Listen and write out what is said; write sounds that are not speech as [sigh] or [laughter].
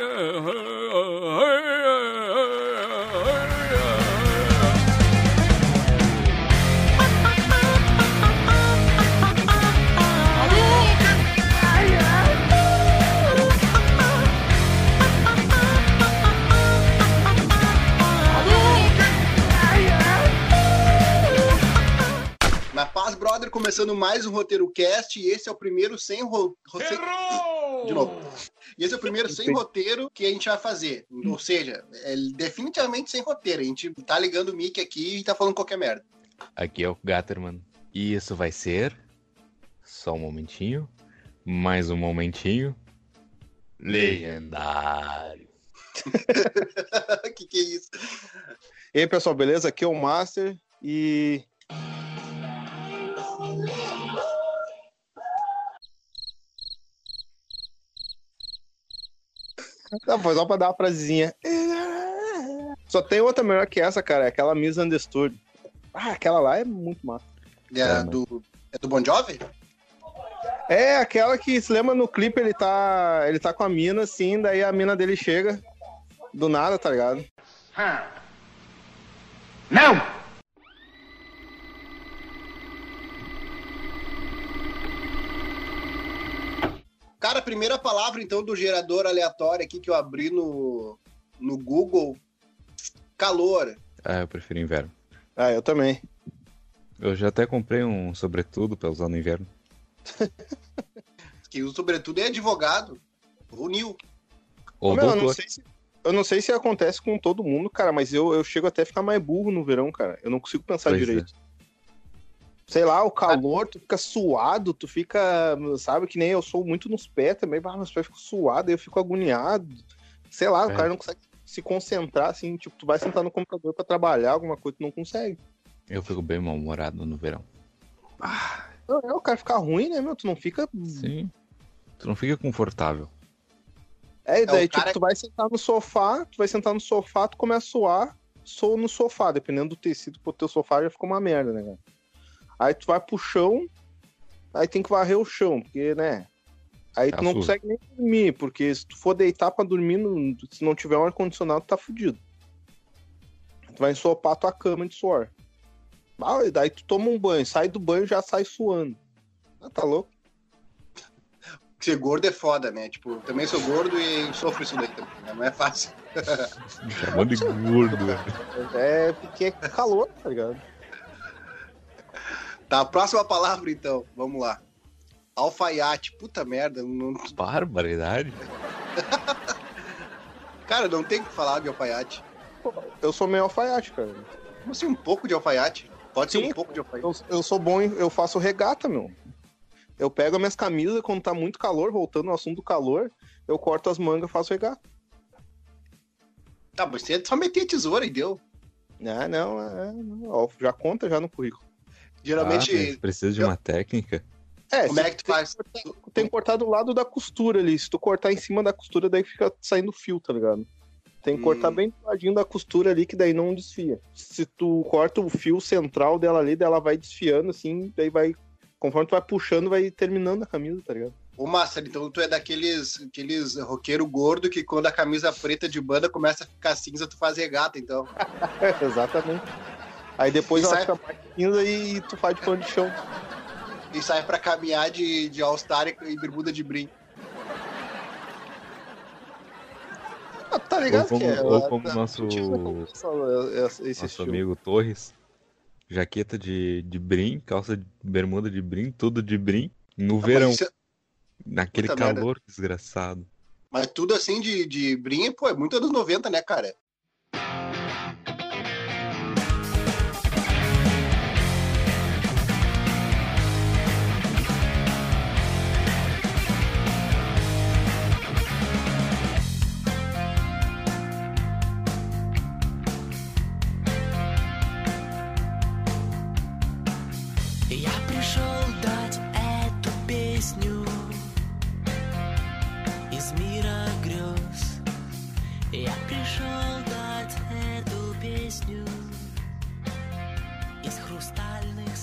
Yeah. [laughs] começando mais um roteiro cast e esse é o primeiro sem ro... roteiro. De novo. E esse é o primeiro sem roteiro que a gente vai fazer. Ou seja, é definitivamente sem roteiro. A gente tá ligando o mic aqui e tá falando qualquer merda. Aqui é o Gatterman. E isso vai ser. Só um momentinho. Mais um momentinho. Legendário. [laughs] que que é isso? E aí, pessoal, beleza? Aqui é o Master e. Não, foi só pra dar uma frasezinha. Só tem outra melhor que essa, cara. É aquela Misunderstood. Ah, aquela lá é muito massa. É, É, do, é do Bon Jovi? É aquela que, se lembra no clipe, ele tá, ele tá com a mina, assim, daí a mina dele chega do nada, tá ligado? Não! Cara, a primeira palavra, então, do gerador aleatório aqui que eu abri no, no Google. Calor. Ah, eu prefiro inverno. Ah, eu também. Eu já até comprei um sobretudo pra usar no inverno. [laughs] Que usa sobretudo é advogado. O Nil. Ou Meu, eu, não doutor. sei se, eu não sei se acontece com todo mundo, cara, mas eu, eu chego até a ficar mais burro no verão, cara. Eu não consigo pensar Pois é. Sei lá, o calor, tu fica suado, tu fica, sabe, que nem eu sou muito nos pés também, ah, meus pés ficam suados, aí eu fico agoniado. Sei lá, o É. cara não consegue se concentrar, assim, tipo, tu vai sentar no computador pra trabalhar, alguma coisa, tu não consegue. Eu fico bem mal-humorado no verão. Não, é, o cara fica ruim, né, meu? Tu não fica. Sim. Tu não fica confortável. É, e daí, o cara- tipo, tu vai sentar no sofá, tu vai sentar no sofá, tu começa a suar, sou no sofá, dependendo do tecido pro teu sofá, já ficou uma merda, né, cara? Aí tu vai pro chão, aí tem que varrer o chão, porque, né? Aí Tá tu não consegue nem dormir, porque se tu for deitar pra dormir, no- se não tiver um ar-condicionado, tu tá fudido. Tu vai ensopar tua cama de suor. Ah, e daí tu toma um banho, sai do banho já sai suando. Ah, tá louco? Ser gordo é foda, né? Tipo, eu também sou gordo e sofro isso daí também, né? Não é fácil. Chamando de gordo. É porque é calor, tá ligado? Tá, próxima palavra então. Vamos lá. Alfaiate. Puta merda. Não... Barbaridade. [laughs] Cara, não tem o que falar de alfaiate. Eu sou meio alfaiate, cara. Como assim, um pouco de alfaiate? Pode ser Sim. um pouco de alfaiate. Eu, eu sou bom, em- eu faço regata, meu. Eu pego as minhas camisas quando tá muito calor, voltando ao assunto do calor, eu corto as mangas e faço regata. Tá, mas você só meter a tesoura e deu. Ah, não, é, não, ó, já conta já no currículo. Geralmente, Ah, precisa de uma técnica. É, como é que tu faz? tem que cortar do lado da costura ali. Se tu cortar em cima da costura, daí fica saindo fio, tá ligado? Tem que Hum. cortar bem do ladinho da costura ali, que daí não desfia. Se tu corta o fio central dela ali, daí ela vai desfiando, assim, daí vai. Conforme tu vai puxando, vai terminando a camisa, tá ligado? Ô, Master, então tu é daqueles aqueles roqueiro gordo que quando a camisa preta de banda começa a ficar cinza, tu faz regata, então. É, [laughs] exatamente. Aí depois E ela sai- fica mais e tu faz de pano de chão. E sai pra caminhar de, de All-Star e e bermuda de brim. Ah, tá ligado Ou como- que é? ou como tá- nosso- essa- esse Nosso amigo Torres. Jaqueta de, de brim, calça de bermuda de brim, tudo de brim. No verão, é- naquele puta merda. calor desgraçado. Mas tudo assim de, de brim, pô, é muito anos 90, né, cara? Я пришел дать эту песню из мира грез. Я пришел дать эту песню из хрустальных